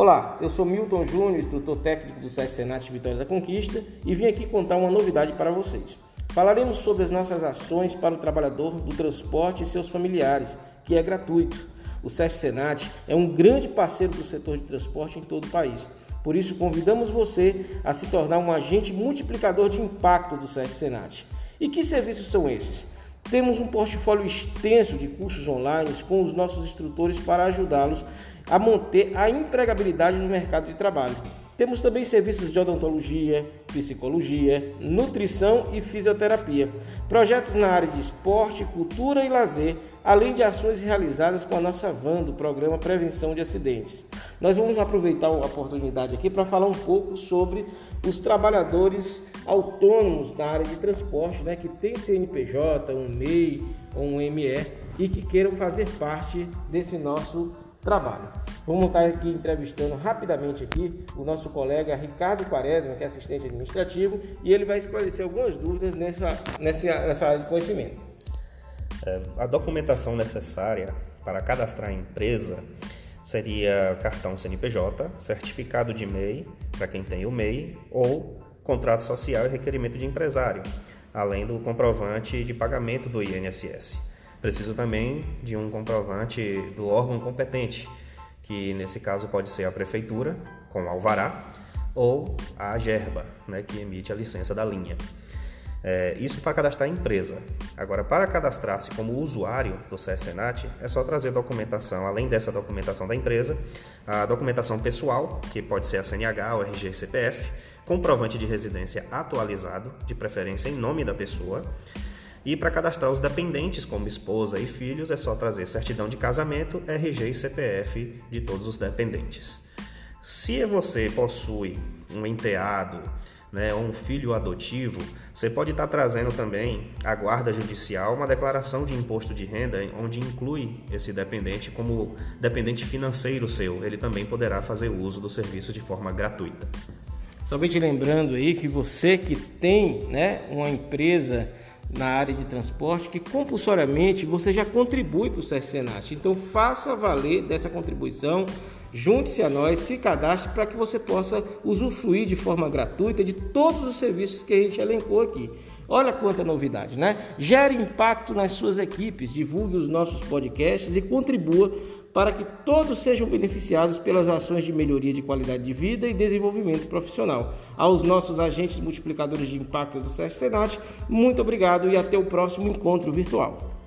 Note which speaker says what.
Speaker 1: Olá, eu sou Milton Júnior, instrutor técnico do SESC Senat Vitória da Conquista e vim aqui contar uma novidade para vocês. Falaremos sobre as nossas ações para o trabalhador do transporte e seus familiares, que é gratuito. O SESC Senat é um grande parceiro do setor de transporte em todo o país. Por isso, convidamos você a se tornar um agente multiplicador de impacto do SESC Senat. E que serviços são esses? Temos um portfólio extenso de cursos online com os nossos instrutores para ajudá-los a manter a empregabilidade no mercado de trabalho. Temos também serviços de odontologia, psicologia, nutrição e fisioterapia, projetos na área de esporte, cultura e lazer, além de ações realizadas com a nossa van do programa Prevenção de Acidentes. Nós vamos aproveitar a oportunidade aqui para falar um pouco sobre os trabalhadores autônomos da área de transporte, né, que tem CNPJ, um MEI ou um ME e que queiram fazer parte desse nosso trabalho. Vamos estar aqui entrevistando rapidamente aqui o nosso colega Ricardo Quaresma, que é assistente administrativo, e ele vai esclarecer algumas dúvidas nessa, nessa, nessa área de conhecimento.
Speaker 2: É, a documentação necessária para cadastrar a empresa seria cartão CNPJ, certificado de MEI, para quem tem o MEI, ou contrato social e requerimento de empresário, além do comprovante de pagamento do INSS. Preciso também de um comprovante do órgão competente, que nesse caso pode ser a prefeitura, com alvará, ou a GERBA, né, que emite a licença da linha. É, isso para cadastrar a empresa. Agora, para cadastrar-se como usuário do CSNAT, é só trazer documentação, além dessa documentação da empresa, a documentação pessoal, que pode ser a CNH, o RG CPF, comprovante de residência atualizado, de preferência em nome da pessoa, e para cadastrar os dependentes, como esposa e filhos, é só trazer certidão de casamento, RG e CPF de todos os dependentes. Se você possui um enteado né, ou um filho adotivo, você pode estar trazendo também a guarda judicial uma declaração de imposto de renda onde inclui esse dependente como dependente financeiro seu. Ele também poderá fazer uso do serviço de forma gratuita.
Speaker 1: Somente lembrando aí que você que tem né, uma empresa na área de transporte que compulsoriamente você já contribui para o SESC Então faça valer dessa contribuição, junte-se a nós, se cadastre para que você possa usufruir de forma gratuita de todos os serviços que a gente elencou aqui. Olha quanta novidade, né? Gere impacto nas suas equipes, divulgue os nossos podcasts e contribua para que todos sejam beneficiados pelas ações de melhoria de qualidade de vida e desenvolvimento profissional. Aos nossos agentes multiplicadores de impacto do SESC Senat, muito obrigado e até o próximo encontro virtual.